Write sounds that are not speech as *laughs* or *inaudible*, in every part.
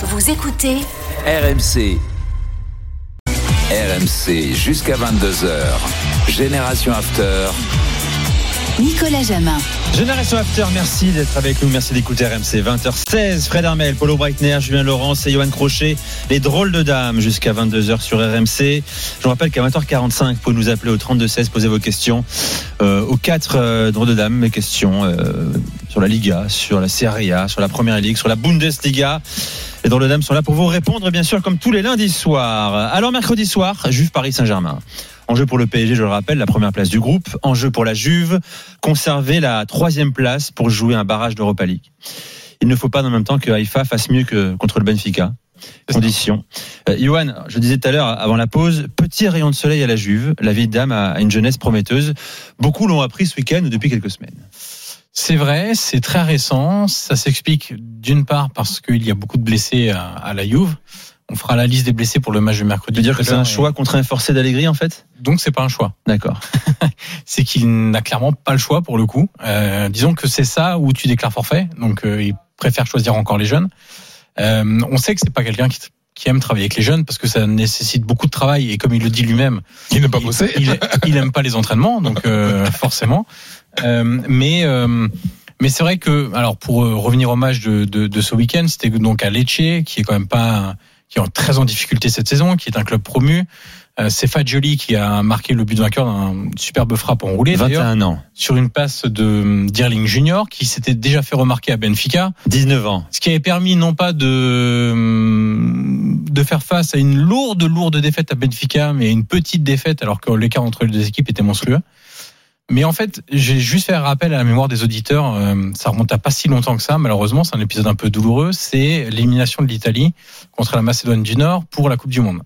Vous écoutez RMC. RMC jusqu'à 22h. Génération After. Nicolas Jamin. Génération After, merci d'être avec nous, merci d'écouter RMC 20h16. Fred Armel, Paulo Breitner, Julien Laurence et Johan Crochet, les drôles de dames jusqu'à 22h sur RMC. Je vous rappelle qu'à 20h45, vous pouvez nous appeler au 3216, poser vos questions euh, aux quatre euh, drôles de dames, mes questions euh, sur la Liga, sur la Serie A, sur la Première Ligue, sur la Bundesliga. Les drôles de dames sont là pour vous répondre, bien sûr, comme tous les lundis soirs. Alors mercredi soir, Juve Paris Saint-Germain. Enjeu pour le PSG, je le rappelle, la première place du groupe. Enjeu pour la Juve, conserver la troisième place pour jouer un barrage d'Europa League. Il ne faut pas en même temps que Haïfa fasse mieux que contre le Benfica. Condition. Euh, je disais tout à l'heure avant la pause, petit rayon de soleil à la Juve. La vieille dame a une jeunesse prometteuse. Beaucoup l'ont appris ce week-end ou depuis quelques semaines. C'est vrai, c'est très récent. Ça s'explique d'une part parce qu'il y a beaucoup de blessés à, à la Juve. On fera la liste des blessés pour le match de mercredi. Tu veux dire que c'est un choix contraint forcé d'Allegri en fait? Donc c'est pas un choix. D'accord. *laughs* c'est qu'il n'a clairement pas le choix pour le coup. Euh, disons que c'est ça où tu déclares forfait. Donc euh, il préfère choisir encore les jeunes. Euh, on sait que c'est pas quelqu'un qui, qui aime travailler avec les jeunes parce que ça nécessite beaucoup de travail et comme il le dit lui-même, il n'aime pas bosser. Il, il, aime pas les entraînements, donc euh, *laughs* forcément. Euh, mais mais c'est vrai que alors pour revenir au match de, de, de ce week-end, c'était donc à Lecce qui est quand même pas qui est très en difficulté cette saison, qui est un club promu. Euh, c'est Fagioli qui a marqué le but vainqueur d'un superbe frappe enroulée. 21 ans. Sur une passe de Dirling Junior qui s'était déjà fait remarquer à Benfica. 19 ans. Ce qui avait permis non pas de, de faire face à une lourde, lourde défaite à Benfica, mais une petite défaite alors que l'écart entre les deux équipes était monstrueux. Mais en fait, j'ai juste fait un rappel à la mémoire des auditeurs. Euh, ça remonte à pas si longtemps que ça. Malheureusement, c'est un épisode un peu douloureux. C'est l'élimination de l'Italie contre la Macédoine du Nord pour la Coupe du Monde.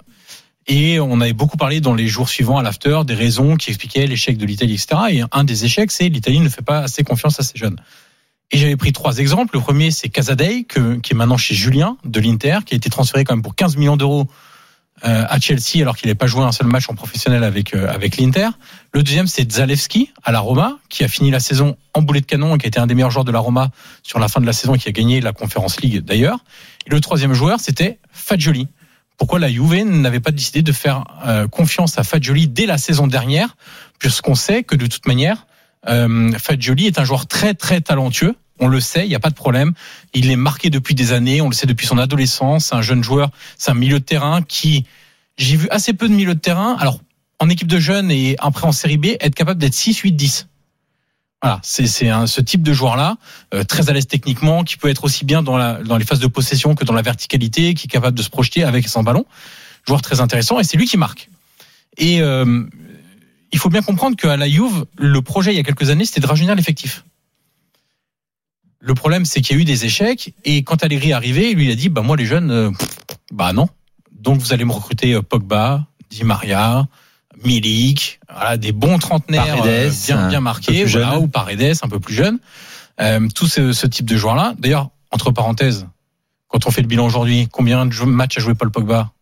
Et on avait beaucoup parlé dans les jours suivants à l'after des raisons qui expliquaient l'échec de l'Italie, etc. Et un des échecs, c'est l'Italie ne fait pas assez confiance à ses jeunes. Et j'avais pris trois exemples. Le premier, c'est Casadei, qui est maintenant chez Julien de l'Inter, qui a été transféré quand même pour 15 millions d'euros à Chelsea alors qu'il n'avait pas joué un seul match en professionnel avec euh, avec l'Inter. Le deuxième c'est Zalewski à la Roma qui a fini la saison en boulet de canon et qui a été un des meilleurs joueurs de la Roma sur la fin de la saison et qui a gagné la Conference League d'ailleurs. Et le troisième joueur c'était Fagioli. Pourquoi la Juve n'avait pas décidé de faire euh, confiance à Fagioli dès la saison dernière puisqu'on sait que de toute manière euh, Fagioli est un joueur très très talentueux on le sait, il n'y a pas de problème. Il est marqué depuis des années, on le sait depuis son adolescence. C'est un jeune joueur, c'est un milieu de terrain qui, j'ai vu assez peu de milieu de terrain. Alors, en équipe de jeunes et après en série B, être capable d'être 6, 8, 10. Voilà, c'est ce type de joueur-là, euh, très à l'aise techniquement, qui peut être aussi bien dans, les phases de possession que dans la verticalité, qui est capable de se projeter avec sans ballon. Joueur très intéressant, et c'est lui qui marque. Et euh, il faut bien comprendre qu'à la Juve, le projet il y a quelques années, c'était de rajeunir l'effectif. Le problème, c'est qu'il y a eu des échecs. Et quand Allegri est arrivé, lui, il a dit, bah, moi, les jeunes, euh, bah, non. Donc, vous allez me recruter euh, Pogba, Di Maria, Milik, voilà, des bons trentenaires Paredes, euh, bien, bien marqués, voilà, ou Paredes, un peu plus jeune. Euh, tout ce, ce type de joueurs-là. D'ailleurs, entre parenthèses, quand on fait le bilan aujourd'hui, combien de matchs a joué Paul Pogba?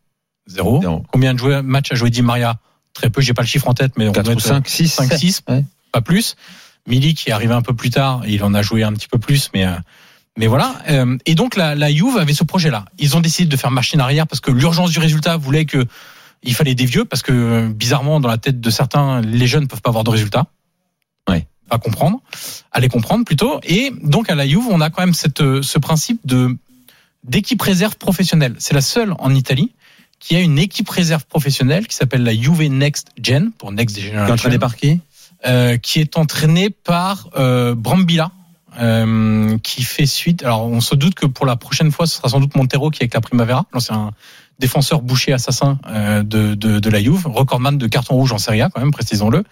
Zéro. Zéro. Combien de matchs a joué Di Maria? Très peu, j'ai pas le chiffre en tête, mais on 4 doit ou être 5, 6. 5, 6, Ouais. pas plus. Milik qui est arrivé un peu plus tard, il en a joué un petit peu plus, mais euh, mais voilà. Euh, et donc la, la Juve avait ce projet-là. Ils ont décidé de faire machine arrière parce que l'urgence du résultat voulait que il fallait des vieux parce que euh, bizarrement dans la tête de certains, les jeunes peuvent pas avoir de résultat. Ouais. Pas comprendre, aller comprendre plutôt. Et donc à la Juve, on a quand même cette ce principe de d'équipe réserve professionnelle. C'est la seule en Italie qui a une équipe réserve professionnelle qui s'appelle la Juve Next Gen pour Next Qui est Generation entraîné par qui euh, qui est entraîné par euh, Brambilla, euh, qui fait suite. Alors, on se doute que pour la prochaine fois, ce sera sans doute Montero qui est avec la Primavera. Un défenseur boucher assassin euh, de, de, de la Juve, recordman de carton rouge en Serie A quand même, précisons-le,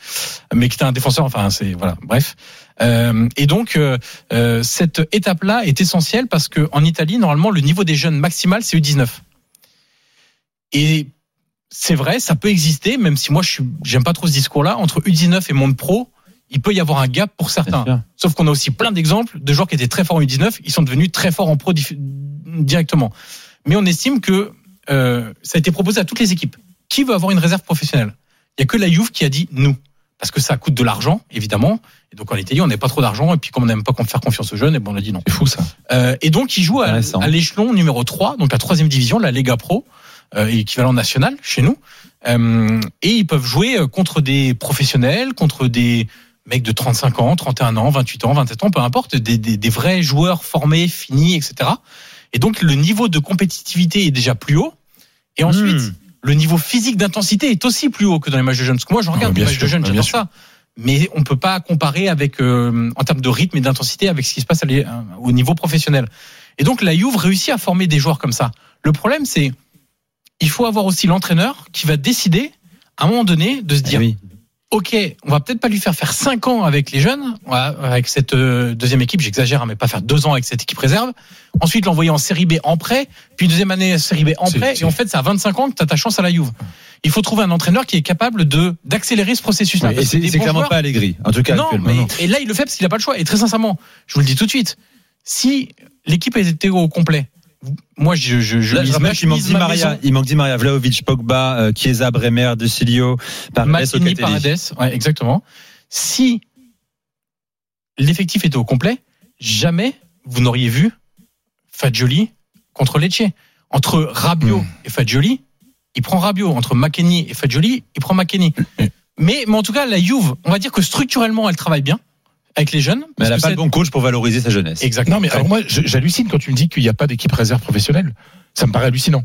mais qui était un défenseur. Enfin, c'est voilà, bref. Euh, et donc, euh, euh, cette étape-là est essentielle parce que en Italie, normalement, le niveau des jeunes maximal, c'est U19. Et c'est vrai, ça peut exister, même si moi je j'aime pas trop ce discours-là, entre U19 et monde pro, il peut y avoir un gap pour certains. Sauf qu'on a aussi plein d'exemples de joueurs qui étaient très forts en U19, ils sont devenus très forts en pro directement. Mais on estime que euh, ça a été proposé à toutes les équipes. Qui veut avoir une réserve professionnelle? Il y a que la Juve qui a dit nous. parce que ça coûte de l'argent, évidemment. Et donc en Italie, on n'a pas trop d'argent. Et puis comme on n'aime pas faire confiance aux jeunes, et bon, on a dit non. C'est fou ça. Euh, et donc il joue à, à l'échelon numéro 3, donc la troisième division, la Lega Pro, équivalent national chez nous. Euh, et ils peuvent jouer euh, contre des professionnels, contre des mecs de 35 ans, 31 ans, 28 ans, 27 ans, peu importe, des, des, des vrais joueurs formés, finis, etc. Et donc le niveau de compétitivité est déjà plus haut. Et ensuite, Hmm. le niveau physique d'intensité est aussi plus haut que dans les matchs de jeunes. Parce que moi, je regarde Ah, les matchs sûr, de jeunes, ah, j'adore ça. Mais on peut pas comparer avec euh, en termes de rythme et d'intensité avec ce qui se passe euh, au niveau professionnel. Et donc la Juve réussit à former des joueurs comme ça. Le problème, c'est il faut avoir aussi l'entraîneur qui va décider à un moment donné de se Eh dire oui. ok, on va peut-être pas lui faire faire 5 ans avec les jeunes, avec cette euh, deuxième équipe, j'exagère, hein, mais pas faire 2 ans avec cette équipe réserve. Ensuite, l'envoyer en série B en prêt, puis une deuxième année en série B en prêt, et en fait, c'est à 25 ans que tu as ta chance à la Juve. Il faut trouver un entraîneur qui est capable de d'accélérer ce processus-là. Et c'est clairement joueurs- pas Allegri. En tout cas, non, actuellement. mais non. et là il le fait parce qu'il a pas le choix. Et très sincèrement, je vous le dis tout de suite, si l'équipe était au complet, moi je je, je Là, je mise rappelle ma- qu'il manque Di ma Maria, il manque Di Maria, Vlaovic, Pogba, euh, Chiesa, Bremer, De Cilio, Paredes. Paredes, ouais, exactement. Si l'effectif était au complet, jamais vous n'auriez vu Fagioli contre Lecce. Entre Rabiot Hmm. et Fagioli, il prend Rabiot. Entre McKenny et Fagioli, il prend McKenny. Mais, mais en tout cas, la Juve, on va dire que structurellement, elle travaille bien avec les jeunes. Mais elle n'a pas le bon coach pour valoriser sa jeunesse. Exactement. Non mais alors moi j'hallucine quand tu me dis qu'il n'y a pas d'équipe réserve professionnelle. Ça me paraît hallucinant.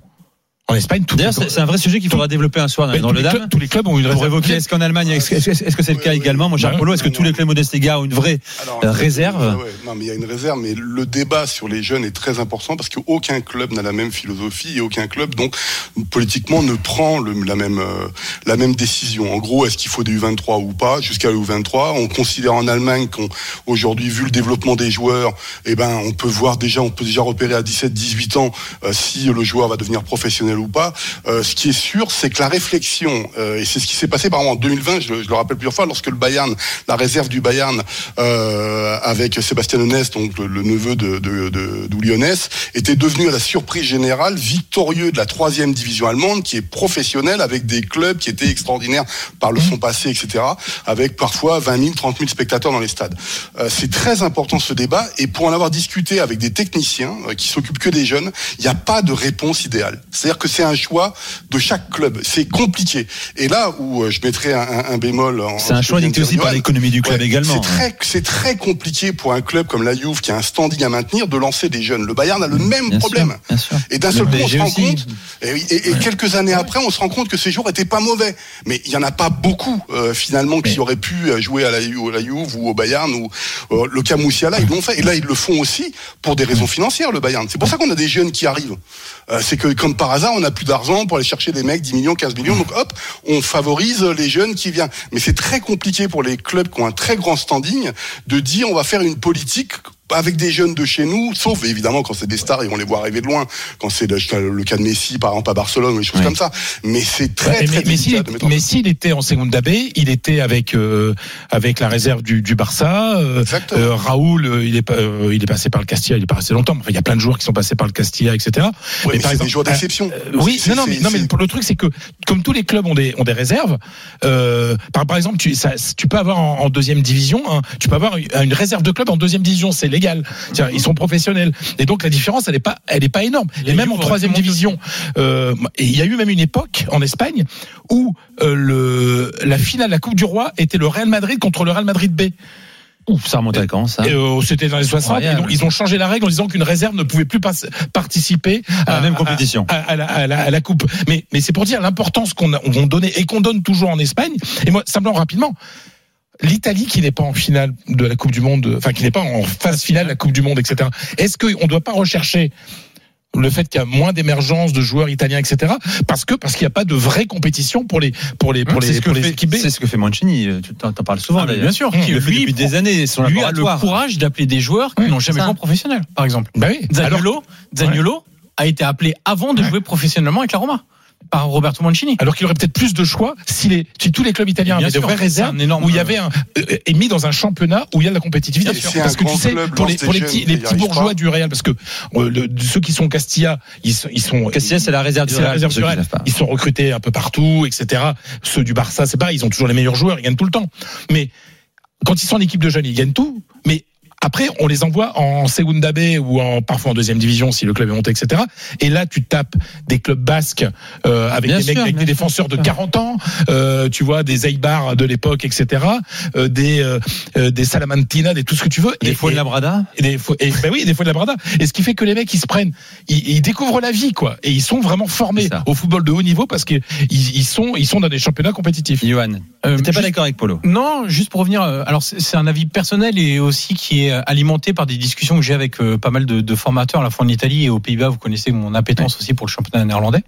En Espagne, tout D'ailleurs, c'est c'est un vrai sujet qu'il faudra développer un soir dans, le clubs, tous les clubs ont une Pour réserve. évoquer, est-ce qu'en Allemagne, est-ce que c'est le cas également, mon cher. Polo Est-ce que tous les clubs Bundesliga ont une vraie réserve? Non, mais il y a une réserve, mais le débat sur les jeunes est très important parce qu'aucun club n'a la même philosophie et aucun club, donc, politiquement, ne prend le- la même euh, la même décision. En gros, est-ce qu'il faut des U23 ou pas? Jusqu'à la U23, on considère en Allemagne qu'aujourd'hui, vu le développement des joueurs, eh ben, on peut voir déjà, on peut déjà repérer à 17-18 ans euh, si le joueur va devenir professionnel ou pas. Euh, ce qui est sûr, c'est que la réflexion, euh, et c'est ce qui s'est passé par exemple en 2020, je, je le rappelle plusieurs fois, lorsque le Bayern, la réserve du Bayern, euh, avec Sébastien Honest, donc le, le neveu de, de, de, d'Uli Honest, était devenu à la surprise générale victorieux de la troisième division allemande, qui est professionnelle, avec des clubs qui étaient extraordinaires par le son passé, etc., avec parfois 20 000, 30 000 spectateurs dans les stades. Euh, c'est très important ce débat, et pour en avoir discuté avec des techniciens euh, qui s'occupent que des jeunes, il n'y a pas de réponse idéale. C'est-à-dire que c'est un choix de chaque club. C'est compliqué. Et là où euh, je mettrais un, bémol, en- C'est un choix dicté aussi par l'économie du club Ouais, également. C'est très, c'est très compliqué pour un club comme la Juve qui a un standing à maintenir de lancer des jeunes. Le Bayern a le même Bien problème. sûr, bien sûr. Et d'un seul coup, on se rend aussi. compte, et, quelques années après, on se rend compte que ces joueurs étaient pas mauvais. Mais il y en a pas beaucoup euh, finalement qui auraient pu euh, jouer à la, à la Juve ou au Bayern ou euh, le cas Moussiala, ils l'ont fait. Et là, ils le font aussi pour des raisons financières, le Bayern. C'est pour ça qu'on a des jeunes qui arrivent. Euh, c'est que comme par hasard, on n'a plus d'argent pour aller chercher des mecs 10 millions, 15 millions. Donc hop, on favorise les jeunes qui viennent. Mais c'est très compliqué pour les clubs qui ont un très grand standing de dire on va faire une politique avec des jeunes de chez nous, sauf évidemment quand c'est des stars et on les voit arriver de loin, quand c'est le, le cas de Messi par exemple à Barcelone ou des choses Ouais. comme ça. Mais c'est très Ouais, très mais, mais de mais place. s'il était en Segunda B, il était avec euh, avec la réserve du, du Barça. euh, euh, Raoul, euh, il est il est passé par le Castilla, il est pas resté longtemps. mais Enfin, il y a plein de joueurs qui sont passés par le Castilla, etc. Ouais, mais par c'est des joueurs d'exception. Oui, non, non, mais, non, mais le truc, c'est que comme tous les clubs ont des ont des réserves, par par exemple, tu ça, tu peux avoir en, en deuxième division, hein, tu peux avoir une, une réserve de club en deuxième division, c'est légal. Tiens, ils sont professionnels, et donc la différence, elle est pas elle est pas énorme. Et même en troisième division, euh, et il y a eu même une époque en Espagne où euh, le la finale de la Coupe du Roi était le Real Madrid contre le Real Madrid B. Ouf, ça remonte à quand ça euh, C'était dans les 60. Et Incroyable. donc, ils ont changé la règle en disant qu'une réserve ne pouvait plus pas participer À la même compétition. à, à la, à la- à la coupe. Mais, mais c'est pour dire l'importance qu'on a- qu'on donnait et qu'on donne toujours en Espagne. Et moi, simplement rapidement. L'Italie qui n'est pas en finale de la Coupe du Monde, enfin qui n'est pas en phase finale de la Coupe du Monde, etc. Est-ce qu'on ne doit pas rechercher le fait qu'il y a moins d'émergence de joueurs italiens, etc. Parce que parce qu'il n'y a pas de vraie compétition pour les pour les pour C'est les ce que pour les fait- équipes B? c'est ce que fait Mancini. euh, Tu t'en parles souvent Ah, d'ailleurs. bien sûr. Le fait Lui, depuis des années. Son lui a le courage d'appeler des joueurs qui n'ont jamais joué en professionnel, par exemple. Bah oui. Zaniolo, Zaniolo a été appelé avant de Ouais. jouer professionnellement avec la Roma. Par Roberto Mancini. Alors qu'il aurait peut-être plus de choix si, les, si tous les clubs italiens Bien avaient de sûr, vraies c'est réserves un énorme- où il y avait un euh, et mis dans un championnat où il y a de la compétitivité. Bien sûr. Parce que tu sais, pour les, pour petits, les bourgeois pas. du Real, parce que euh, le- ceux qui sont Castilla, ils, sont- ils sont Castilla, c'est la réserve du c'est la Real. réserve du Real. pas. Ils sont recrutés un peu partout, etc. Ceux du Barça, c'est pareil, ils ont toujours les meilleurs joueurs, ils gagnent tout le temps. Mais quand ils sont en équipe de jeunes, ils gagnent tout. Mais après, on les envoie en Segunda B ou en, parfois en deuxième division si le club est monté, etc. Et là, tu tapes des clubs basques euh, avec Bien des mecs, avec des défenseurs de bien sûr. 40 ans, euh, tu vois, des Eibar de l'époque, etc. Euh, des des Salamantina, des tout ce que tu veux. Des Et- fois de et- la Brada. et des fois, et, ben oui, des fois de la brada. Et ce qui fait que les mecs, ils se prennent, ils, ils découvrent la vie, quoi. Et ils sont vraiment formés au football de haut niveau parce qu'ils ils sont, ils sont dans des championnats compétitifs. Johan, Euh, t'es pas d'accord avec Polo Non, juste pour revenir. Alors c'est un avis personnel et aussi qui est alimenté par des discussions que j'ai avec euh, pas mal de, de formateurs à la fois en Italie et aux Pays-Bas. Vous connaissez mon appétence aussi pour le championnat néerlandais.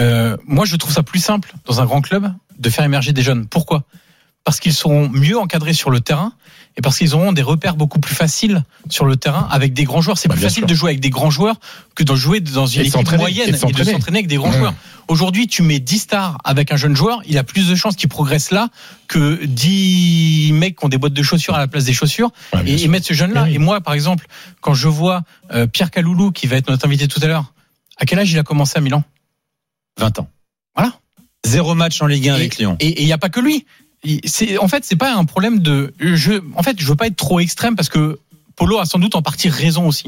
Euh, moi, je trouve ça plus simple dans un grand club de faire émerger des jeunes. Pourquoi? Parce qu'ils seront mieux encadrés sur le terrain et parce qu'ils auront des repères beaucoup plus faciles sur le terrain avec des grands joueurs. C'est Bah, plus facile sûr. de jouer avec des grands joueurs que de jouer dans une Et équipe moyenne et de et de s'entraîner. avec des grands Ouais. joueurs. Aujourd'hui, tu mets 10 stars avec un jeune joueur, il a plus de chances qu'il progresse là que 10 mecs qui ont des boîtes de chaussures à la place des chaussures Ouais, et, et mettre ce jeune-là. Oui. Et moi, par exemple, quand je vois euh, Pierre Caloulou, qui va être notre invité tout à l'heure, à quel âge il a commencé à Milan? 20 ans. Voilà. Zéro match en Ligue 1 avec Lyon. Et il n'y a pas que lui. En fait c'est pas un problème de je en fait je veux pas être trop extrême parce que Polo a sans doute en partie raison aussi.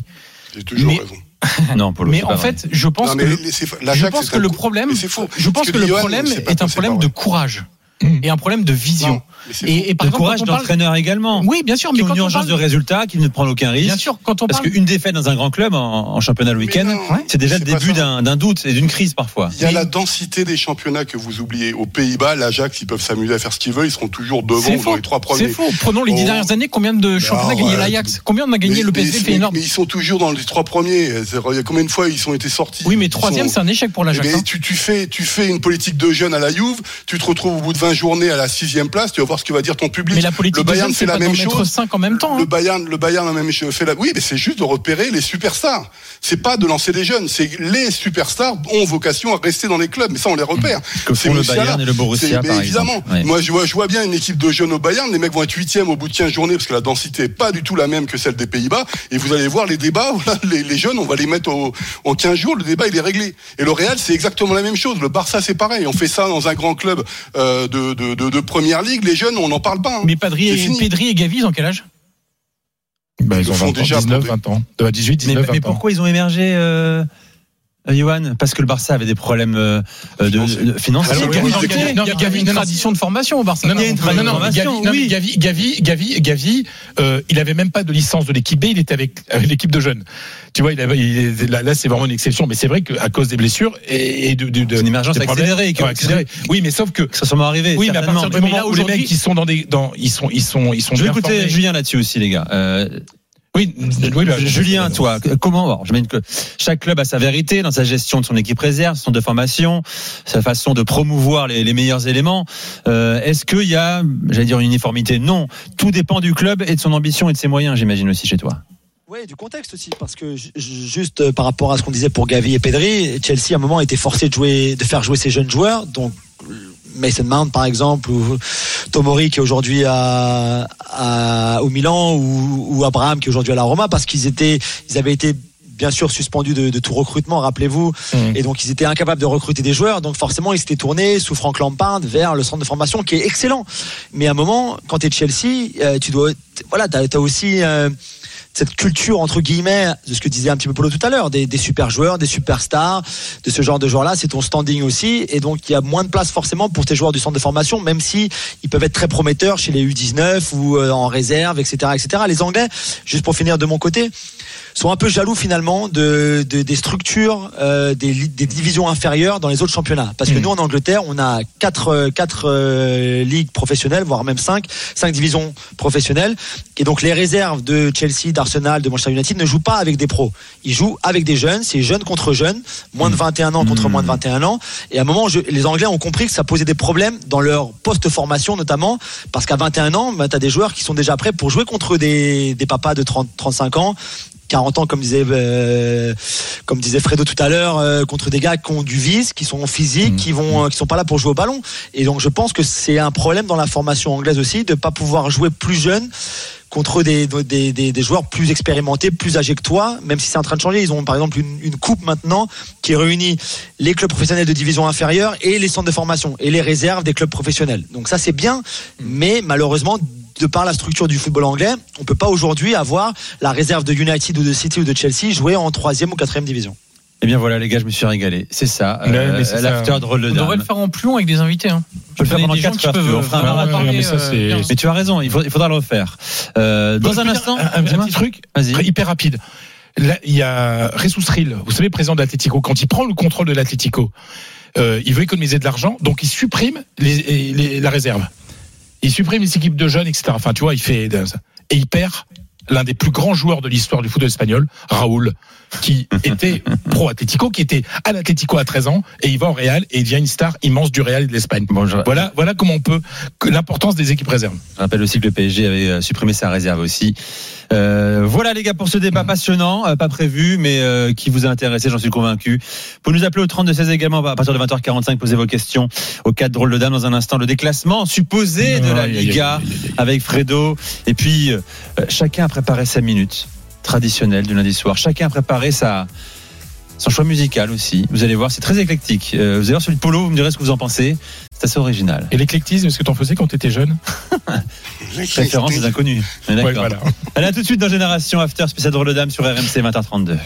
J'ai toujours Mais- raison. *laughs* Non, Polo. Mais en vrai. fait, je pense Non, que je pense que le problème mais c'est faux. je pense que le Johan, problème est un problème de courage Mmh. et un problème de vision. Non. Et, et par Le exemple, courage d'entraîneur également. Oui, bien sûr, mais qui ont quand une on urgence parle- de résultat, qui ne prennent aucun risque. bien sûr, quand on Parce qu'une défaite dans un grand club en, en championnat le Mais week-end, c'est déjà le c'est début d'un d'un doute et d'une crise parfois. Il y a la densité des championnats que vous oubliez. Aux Pays-Bas, l'Ajax, ils peuvent s'amuser à faire ce qu'ils veulent, ils seront toujours devant c'est ou dans les trois C'est premiers. faux. Prenons les dix Oh. dernières années, combien de championnats a gagné l'Ajax? Combien on a gagné Mais- le PSV mais- énorme mais ils sont toujours dans les trois premiers. C'est- Il y a combien de fois ils ont été sortis? Oui, mais troisième, sont- c'est un échec pour l'Ajax. Mais hein. tu, tu fais tu fais une politique de jeunes à la Juve, tu te retrouves au bout de 20 journées à la sixième place, tu vas voir ce que va dire ton public. Mais la politique le Bayern fait c'est la même chose. 5 en même temps. Le hein. Bayern, le Bayern a même fait la. Oui, mais c'est juste de repérer les superstars. C'est pas de lancer des jeunes. C'est les superstars ont vocation à rester dans les clubs. Mais ça, on les repère. Que font le Bayern et le Borussia, par évidemment. Ouais. Moi, je vois, je vois bien une équipe de jeunes au Bayern. Les mecs vont être huitième au bout de 15 journées parce que la densité est pas du tout la même que celle des Pays-Bas. Et vous allez voir les débats. *laughs* Voilà, les, les jeunes, on va les mettre au, en 15 jours. Le débat, il est réglé. Et le Real, c'est exactement la même chose. Le Barça, c'est pareil. On fait ça dans un grand club euh, de, de, de, de première ligue. Les jeunes, on n'en parle pas. hein. Mais et. Pedri et Gavi, ils ont quel âge? Bah, Ils ont font 20 ans, déjà 19, pour des- 20 ans. Euh, 18, Mais, 19, 20 mais ans. pourquoi ils ont émergé, euh, euh, Johan Parce que le Barça avait des problèmes euh, de, Financiers. de- financiers. Alors, Il y a oui, une- tradition de formation au Barça. Non, non, Il y a une non, non, Gavi. Gavi, Gavi, Gavi, Gavi, euh, il avait même pas de licence de l'équipe B, il était avec, avec l'équipe de jeunes. Tu vois, il avait, il- là, là, c'est vraiment une exception, mais c'est vrai qu'à cause des blessures et, et de, de, de C'est une émergence des problèmes- accélérée, qui- Ouais, accélérée. Oui, mais sauf que, Ça sûrement arrivé. oui, mais à partir du moment où les mecs, ils sont dans des, dans, ils sont, ils sont, ils sont Je vais écouter formés. Julien là-dessus aussi, les gars. Euh, Oui, oui, bah, Julien, toi, comment alors, J'imagine que chaque club a sa vérité dans sa gestion de son équipe réserve, son de formation, sa façon de promouvoir les, meilleurs éléments. Euh, Est-ce qu'il y a, j'allais dire une uniformité? Non. Tout dépend du club et de son ambition et de ses moyens, j'imagine aussi chez toi. Ouais, du contexte aussi, parce que ju- ju- juste euh, par rapport à ce qu'on disait pour Gavi et Pedri, Chelsea à un moment était forcé de jouer, de faire jouer ses jeunes joueurs, donc euh, Mason Mount par exemple ou Tomori qui est aujourd'hui à, à- au Milan ou, ou Abraham qui est aujourd'hui à la Roma, parce qu'ils étaient, ils avaient été bien sûr suspendus de, de tout recrutement, rappelez-vous, Mhm. et donc ils étaient incapables de recruter des joueurs, donc forcément ils s'étaient tournés sous Frank Lampard vers le centre de formation qui est excellent. Mais à un moment, quand tu es Chelsea, euh, tu dois, voilà, t'as as aussi euh, cette culture entre guillemets de ce que disait un petit peu Polo tout à l'heure, des, des super joueurs, des superstars, de ce genre de joueurs-là, c'est ton standing aussi, et donc il y a moins de place forcément pour tes joueurs du centre de formation, même si ils peuvent être très prometteurs chez les U19 ou euh, en réserve, etc., etc. Les Anglais, juste pour finir de mon côté, sont un peu jaloux finalement de, de- des structures euh, des, divisions inférieures dans les autres championnats. Parce que Mm. nous en Angleterre, on a quatre, euh, quatre euh, ligues professionnelles, voire même cinq, cinq divisions professionnelles. Et donc les réserves de Chelsea, d'Arsenal, de Manchester United ne jouent pas avec des pros. Ils jouent avec des jeunes, c'est jeunes contre jeunes, moins de 21 ans contre moins de 21 ans. Et à un moment, je- les Anglais ont compris que ça posait des problèmes dans leur post-formation notamment, parce qu'à 21 ans, bah, tu as des joueurs qui sont déjà prêts pour jouer contre des, des papas de 30, 35 ans 40 ans, comme disait, euh, comme disait Fredo tout à l'heure, euh, contre des gars qui ont du vice, qui sont physiques, Mhm. qui vont, euh, qui sont pas là pour jouer au ballon. Et donc, je pense que c'est un problème dans la formation anglaise aussi de pas pouvoir jouer plus jeune contre des, joueurs plus expérimentés, plus âgés que toi, même si c'est en train de changer. Ils ont par exemple une, une coupe maintenant qui réunit les clubs professionnels de division inférieure et les centres de formation et les réserves des clubs professionnels. Donc ça c'est bien, mais malheureusement de par la structure du football anglais, on peut pas aujourd'hui avoir la réserve de United ou de City ou de Chelsea jouer en troisième ou quatrième division. Eh bien voilà, les gars, je me suis régalé. C'est ça. Ouais, mais c'est ça. L'after drôle de On devrait le faire en plus long avec des invités. Hein. Je peux le faire pendant des gens 4 qui heures. peuvent on fera un marathon. mais euh. Mais tu as raison, il, faut- il faudra le refaire. Euh, dans un Putain, instant, un, un dis-moi. petit truc hyper rapide. Là, il y a Jesus Ril, vous savez, président de l'Atlético, quand il prend le contrôle de l'Atlético, euh, il veut économiser de l'argent, donc il supprime les, les- la réserve. Il supprime les équipes de jeunes, etc. Enfin, tu vois, il fait et il perd l'un des plus grands joueurs de l'histoire du football espagnol, Raoul, qui *laughs* était pro Atlético, qui était à l'Atlético à 13 ans, et il va au Real et il devient une star immense du Real et de l'Espagne. Bon, je, Voilà, voilà comment on peut l'importance des équipes réserves. je rappelle aussi que le PSG avait euh, supprimé sa réserve aussi. Euh, voilà les gars pour ce débat passionnant, euh, pas prévu, mais euh, qui vous a intéressé, j'en suis convaincu. Vous nous appeler au 32 16 également à partir de 20h45, posez vos questions au 4 drôle de dame dans un instant. Le déclassement supposé de la Liga avec Fredo. Et puis chacun a préparé sa minute traditionnelle du lundi soir. Chacun a préparé sa son choix musical aussi. Vous allez voir, c'est très éclectique. Euh, vous allez voir celui de Polo, vous me direz ce que vous en pensez. C'est assez original. Et l'éclectisme, est-ce que t'en faisais quand t'étais jeune? *laughs* Référence des inconnus. Ouais, d'accord. voilà. Allez, à tout de suite dans Génération After, spécial drôle de dame sur RMC 20h32.